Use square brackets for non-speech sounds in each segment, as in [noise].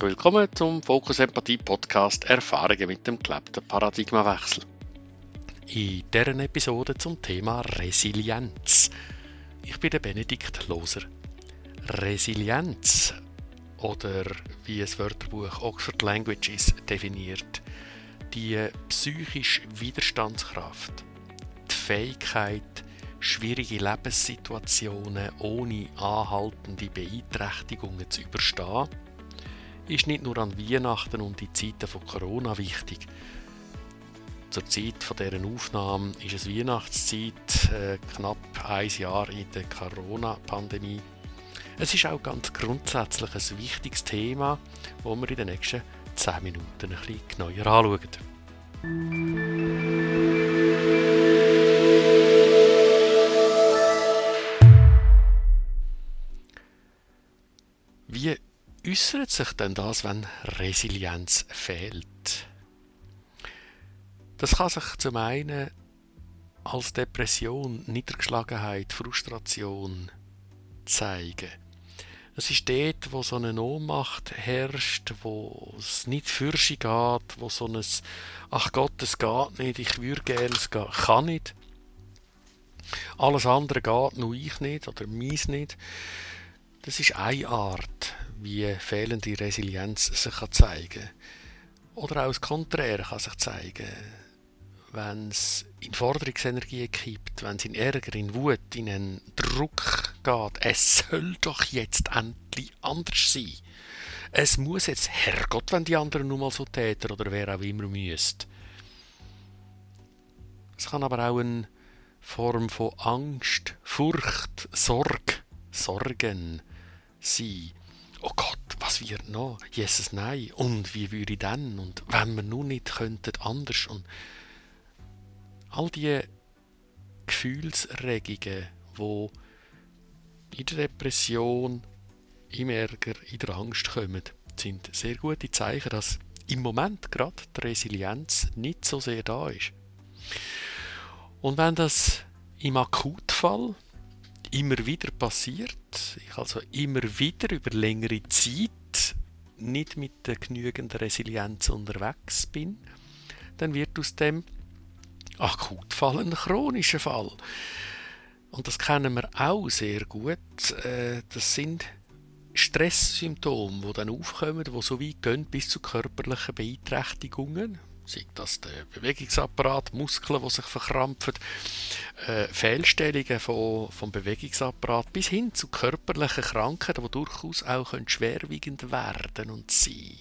herzlich willkommen zum Fokus Empathie Podcast Erfahrungen mit dem gelebten Paradigmawechsel. In dieser Episode zum Thema Resilienz. Ich bin der Benedikt Loser. Resilienz oder wie es Wörterbuch Oxford Languages definiert, die psychische Widerstandskraft, die Fähigkeit, schwierige Lebenssituationen ohne anhaltende Beeinträchtigungen zu überstehen ist nicht nur an Weihnachten und die Zeiten von Corona wichtig. Zur Zeit von deren Aufnahme ist es Weihnachtszeit, äh, knapp ein Jahr in der Corona-Pandemie. Es ist auch ganz grundsätzlich ein wichtiges Thema, das wir in den nächsten 10 Minuten ein bisschen genauer anschauen. Äußert sich denn das, wenn Resilienz fehlt? Das kann sich zum einen als Depression, Niedergeschlagenheit, Frustration zeigen. Es ist dort, wo so eine Ohnmacht herrscht, wo es nicht für sich geht, wo so ein «Ach Gott, es geht nicht, ich würde gerne, es geht, kann nicht». Alles andere geht, nur ich nicht oder meins nicht. Das ist eine Art, wie fehlende Resilienz sich zeigen kann. Oder auch das Konträre kann sich zeigen. Wenn es in Forderungsenergie kippt, wenn es in Ärger, in Wut, in einen Druck geht, es soll doch jetzt endlich anders sein. Es muss jetzt, Herrgott, wenn die anderen nun mal so täten oder wer auch immer müsste. Es kann aber auch eine Form von Angst, Furcht, Sorge, Sorgen sein oh Gott, was wird noch? Jesus, nein. Und wie würde ich dann? Und wenn wir nun nicht könnten, anders. Und all die Gefühlsregungen, wo in der Depression, im Ärger, in der Angst kommen, sind sehr gute Zeichen, dass im Moment gerade die Resilienz nicht so sehr da ist. Und wenn das im Akutfall immer wieder passiert, ich also immer wieder über längere Zeit nicht mit der genügenden Resilienz unterwegs bin, dann wird aus dem Akutfall ein chronischer Fall. Und das kennen wir auch sehr gut. Äh, das sind Stresssymptome, die dann aufkommen, die so weit gehen bis zu körperlichen Beeinträchtigungen sei das der Bewegungsapparat, Muskeln, die sich verkrampfen, äh, Fehlstellungen von, vom Bewegungsapparat bis hin zu körperlichen Krankheiten, die durchaus auch schwerwiegend werden und sein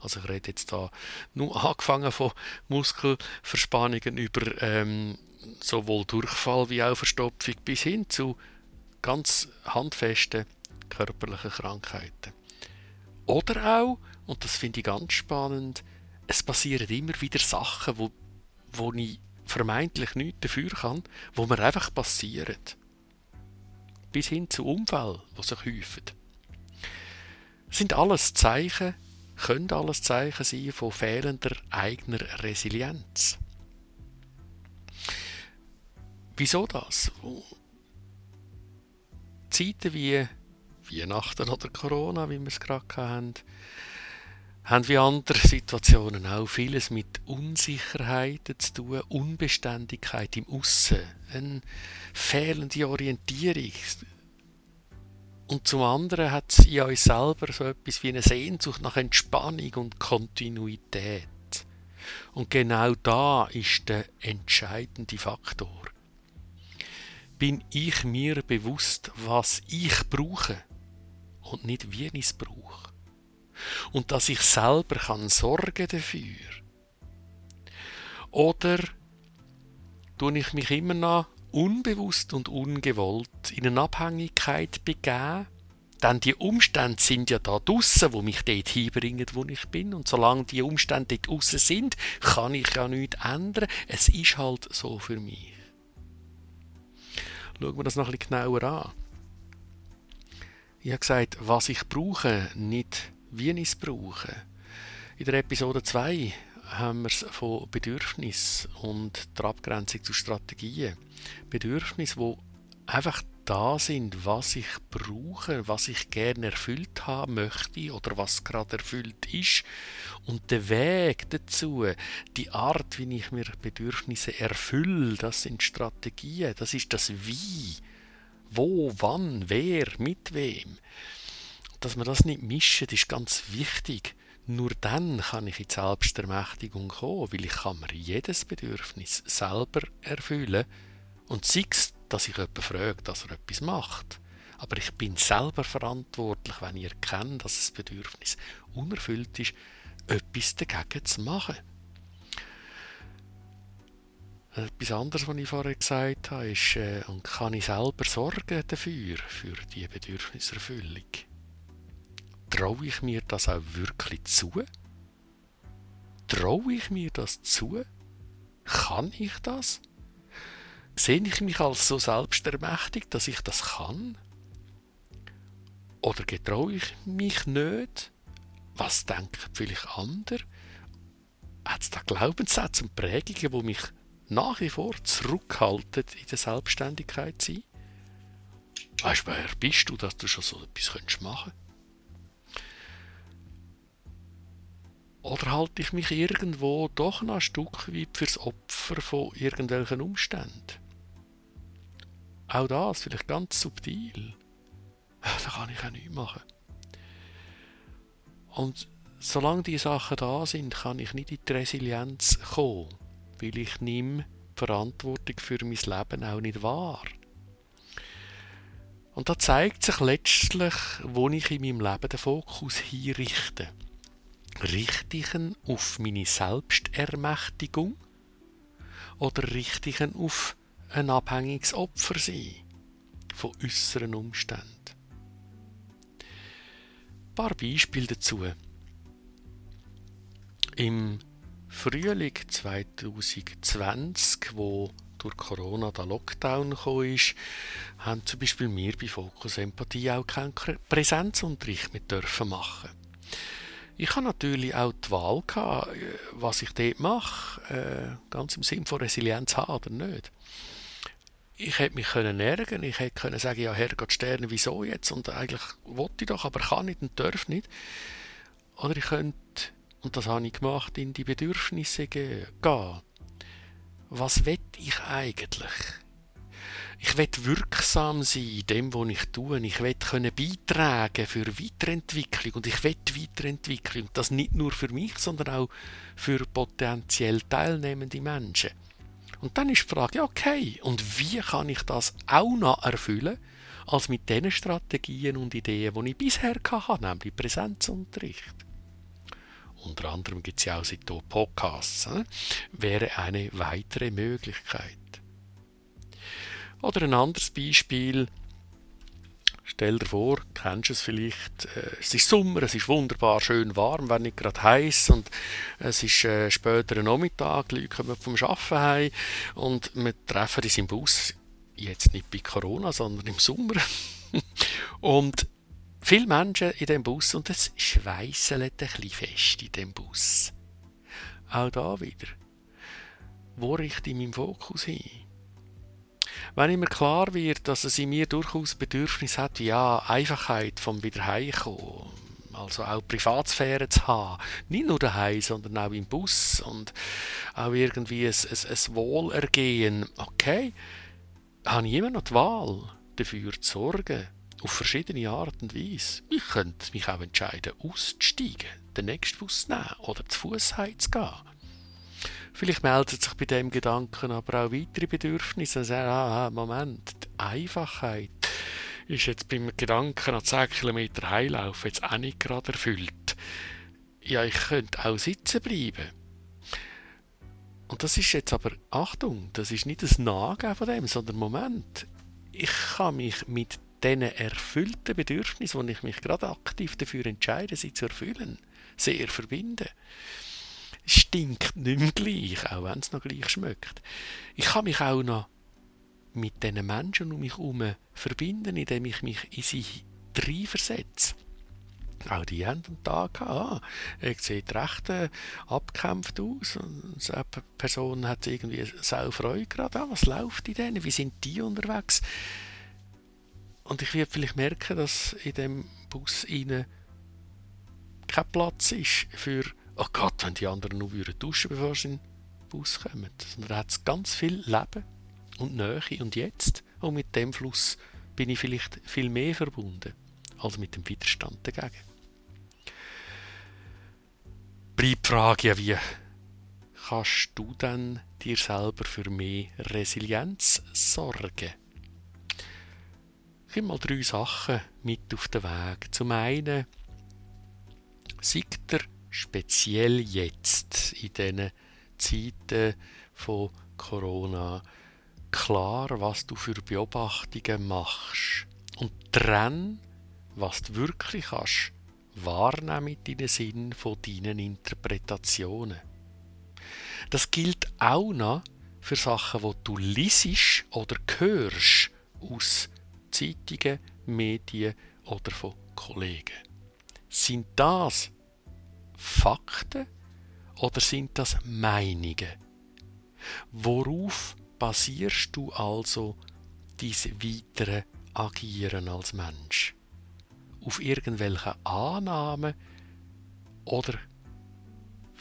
also ich rede jetzt da nur angefangen von Muskelverspannungen über ähm, sowohl Durchfall wie auch Verstopfung bis hin zu ganz handfesten körperlichen Krankheiten. Oder auch, und das finde ich ganz spannend, es passieren immer wieder Sachen, wo, wo ich vermeintlich nichts dafür kann, wo mir einfach passieren. Bis hin zu Unfällen, die sich häufen. Das sind alles Zeichen, können alles Zeichen sein von fehlender eigener Resilienz. Wieso das? Zeiten wie Weihnachten oder Corona, wie wir es gerade hatten, haben wie andere Situationen auch vieles mit Unsicherheiten zu tun, Unbeständigkeit im Aussen, eine fehlende Orientierung. Und zum anderen hat es in uns selber so etwas wie eine Sehnsucht nach Entspannung und Kontinuität. Und genau da ist der entscheidende Faktor. Bin ich mir bewusst, was ich brauche und nicht wie ich es brauche? Und dass ich selber kann sorgen dafür? Oder tue ich mich immer noch unbewusst und ungewollt in eine Abhängigkeit begeben? Denn die Umstände sind ja da draussen, wo mich dort hinbringen, wo ich bin. Und solange die Umstände dort draussen sind, kann ich ja nichts ändern. Es ist halt so für mich. Schauen wir das noch ein bisschen genauer an. Ich habe gesagt, was ich brauche, nicht wie ich es brauche. In der Episode 2 haben wir es von Bedürfnis und der Abgrenzung zu Strategien. Bedürfnis, wo einfach da sind, was ich brauche, was ich gerne erfüllt haben möchte oder was gerade erfüllt ist. Und der Weg dazu, die Art, wie ich mir Bedürfnisse erfülle, das sind Strategien, das ist das Wie. Wo, wann, wer, mit wem. Dass man das nicht mischen, ist ganz wichtig. Nur dann kann ich in die Selbstermächtigung kommen, weil ich kann mir jedes Bedürfnis selber erfüllen und sei es, dass ich jemanden frage, dass er etwas macht. Aber ich bin selber verantwortlich, wenn ich erkenne, dass das Bedürfnis unerfüllt ist, etwas dagegen zu machen. Etwas anderes, was ich vorher gesagt habe, ist, äh, und kann ich selber sorgen dafür, für die Bedürfniserfüllung? Traue ich mir das auch wirklich zu? Traue ich mir das zu? Kann ich das? Sehe ich mich als so selbstermächtigt, dass ich das kann? Oder getraue ich mich nicht? Was denken vielleicht andere? Hat es da Glaubenssätze und Prägungen, die mich nach wie vor zurückhalten, in der Selbstständigkeit zu sein? Weißt du, wer bist du, dass du schon so etwas machen könntest? Oder halte ich mich irgendwo doch noch ein Stück weit fürs Opfer von irgendwelchen Umständen? Auch das vielleicht ganz subtil. [laughs] Da kann ich auch nichts machen. Und solange die Sachen da sind, kann ich nicht in die Resilienz kommen, weil ich nehme die Verantwortung für mein Leben auch nicht wahr. Und da zeigt sich letztlich, wo ich in meinem Leben den Fokus hinrichte. Richte ich ihn auf meine Selbstermächtigung oder richte ich ihn auf ein abhängiges Opfer sein von äußeren Umständen? Ein paar Beispiele dazu. Im Frühling 2020, wo durch Corona der Lockdown gekommen ist, haben zum Beispiel wir bei Fokus Empathie auch keinen Präsenzunterricht dürfen machen. Ich habe natürlich auch die Wahl gehabt, äh, was ich dort mache, äh, ganz im Sinne von Resilienz haben oder nicht. Ich hätte mich können ärgern, ich hätte können sagen, ja Herrgott Sterne, wieso jetzt? Und eigentlich wollte ich doch, aber kann nicht und darf nicht. Oder ich könnte, und das habe ich gemacht, in die Bedürfnisse gehen. Was will ich eigentlich? Ich will wirksam sein in dem, was ich tue. Ich will können beitragen für Weiterentwicklung und ich will Weiterentwicklung. Das nicht nur für mich, sondern auch für potenziell teilnehmende Menschen. Und dann ist die Frage, okay, und wie kann ich das auch noch erfüllen, als mit den Strategien und Ideen, die ich bisher hatte, nämlich Präsenzunterricht. Unter anderem gibt es ja auch seitdem Podcasts. Äh? Wäre eine weitere Möglichkeit. Oder ein anderes Beispiel. Stell dir vor, kennst du es vielleicht, äh, es ist Sommer, es ist wunderbar schön warm, wenn nicht gerade heiß und es ist äh, später Nachmittag, die Leute kommen vom Arbeiten heim und wir treffen uns im Bus, jetzt nicht bei Corona, sondern im Sommer. [laughs] und viele Menschen in dem Bus und es schweißelt ein bisschen fest in dem Bus. Auch da wieder. Wo richte ich meinen Fokus hin? Wenn mir klar wird, dass es in mir durchaus Bedürfnis hat, ja, Einfachheit vom Wiederheimkommen, also auch Privatsphäre zu haben, nicht nur daheim, sondern auch im Bus und auch irgendwie ein, ein, ein Wohlergehen, okay, habe ich immer noch die Wahl, dafür zu sorgen, auf verschiedene Art und Weise. Ich könnte mich auch entscheiden, auszusteigen, den nächsten Bus zu nehmen oder zu Fuß heimzugehen. Vielleicht melden sich bei dem Gedanken aber auch weitere Bedürfnisse. Also, ah, Moment, die Einfachheit ist jetzt beim Gedanken an 10 Kilometer Heilaufen jetzt auch nicht gerade erfüllt. Ja, ich könnte auch sitzen bleiben. Und das ist jetzt aber, Achtung, das ist nicht das Nachgeben von dem, sondern Moment, ich kann mich mit diesen erfüllten Bedürfnissen, wo ich mich gerade aktiv dafür entscheide, sie zu erfüllen, sehr verbinden stinkt nicht mehr gleich, auch wenn es noch gleich schmeckt. Ich kann mich auch noch mit den Menschen um mich herum verbinden, indem ich mich in sie reinversetze. Auch die haben einen Tag ah, er sieht recht äh, abgekämpft aus. Und eine Person hat irgendwie sau Freude gerade. Ah, was läuft in denen? Wie sind die unterwegs? Und ich werde vielleicht merken, dass in dem Bus innen kein Platz ist für, oh Gott, wenn die anderen nur duschen bevor sie in den Bus kommen. Sondern hat es ganz viel Leben und Nähe und jetzt. Und mit dem Fluss bin ich vielleicht viel mehr verbunden als mit dem Widerstand dagegen. Bleibt die Frage ja, wie kannst du dann dir selber für mehr Resilienz sorgen? Ich gebe mal drei Sachen mit auf den Weg. Zum einen, sagt er speziell jetzt in diesen Zeiten von Corona klar, was du für Beobachtungen machst und trenn, was du wirklich kannst, wahrnehmen mit deinen Sinn von deinen Interpretationen. Das gilt auch noch für Sachen, die du liest oder hörst aus Zeitungen, Medien oder von Kollegen. Sind das Fakten oder sind das Meinungen? Worauf basierst du also dein weitere Agieren als Mensch? Auf irgendwelche Annahmen oder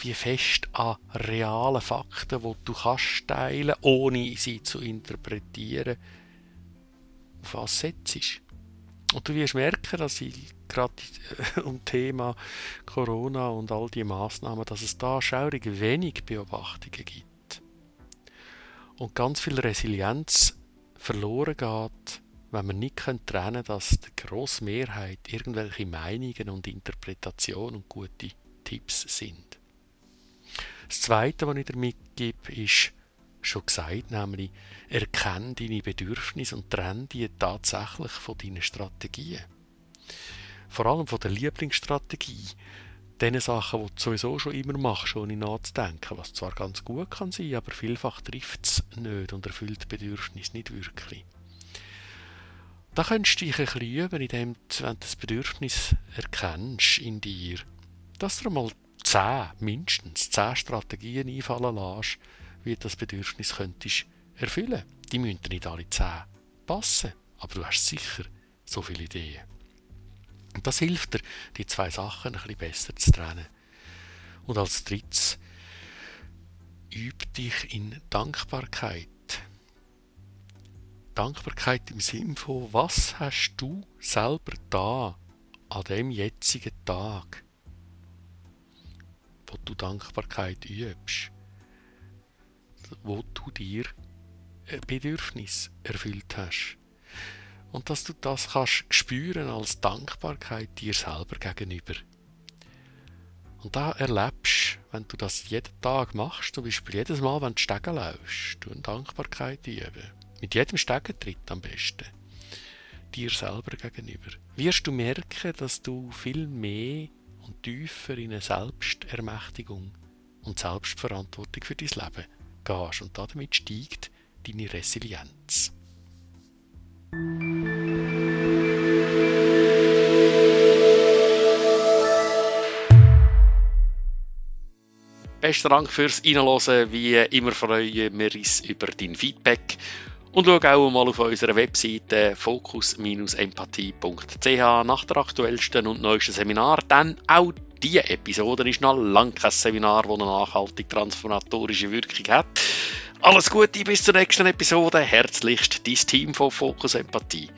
wie fest an realen Fakten, die du kannst teilen, ohne sie zu interpretieren, auf was setzt. Und du wirst merken, dass ich gerade äh, [laughs] um Thema Corona und all die Maßnahmen, dass es da schaurig wenig Beobachtungen gibt. Und ganz viel Resilienz verloren geht, wenn man nicht trennen kann, dass die grosse Mehrheit irgendwelche Meinungen und Interpretationen und gute Tipps sind. Das Zweite, was ich dir mitgebe, ist schon gesagt, nämlich erkenne deine Bedürfnisse und trenne die tatsächlich von deinen Strategien. Vor allem von der Lieblingsstrategie. Den Sachen, die du sowieso schon immer machst, ohne nachzudenken, was zwar ganz gut kann sein, aber vielfach trifft es nicht und erfüllt die Bedürfnisse nicht wirklich. Da könntest du dich ein bisschen üben, indem du, wenn du das Bedürfnis erkennst in dir, dass du mal zehn, mindestens zehn Strategien einfallen lässt, wie du das Bedürfnis könntest erfüllen. Die müssen nicht alle zehn passen, aber du hast sicher so viele Ideen. Und das hilft dir, die zwei Sachen ein bisschen besser zu trennen. Und als drittes, üb dich in Dankbarkeit. Dankbarkeit im Sinn von, was hast du selber da an dem jetzigen Tag? wo du Dankbarkeit übst, wo du dir ein Bedürfnis erfüllt hast. Und dass du das kannst spüren als Dankbarkeit dir selber gegenüber. Und da erlebst, wenn du das jeden Tag machst, zum Beispiel jedes Mal, wenn du Stegen läufst, du eine Dankbarkeit üben. Mit jedem Stegentritt am besten. Dir selber gegenüber. Wirst du merken, dass du viel mehr und tiefer in eine Selbstermächtigung und Selbstverantwortung für dein Leben gehst. Und damit steigt deine Resilienz. Besten Dank fürs Reinhören. Wie immer freuen wir uns über dein Feedback. Und schau auch mal auf unserer Webseite focus-empathie.ch nach der aktuellsten und neuesten Seminar. Denn auch diese Episode ist noch lange kein Seminar, das eine nachhaltig transformatorische Wirkung hat. Alles Gute bis zur nächsten Episode. Herzlichst dein Team von Focus Empathie.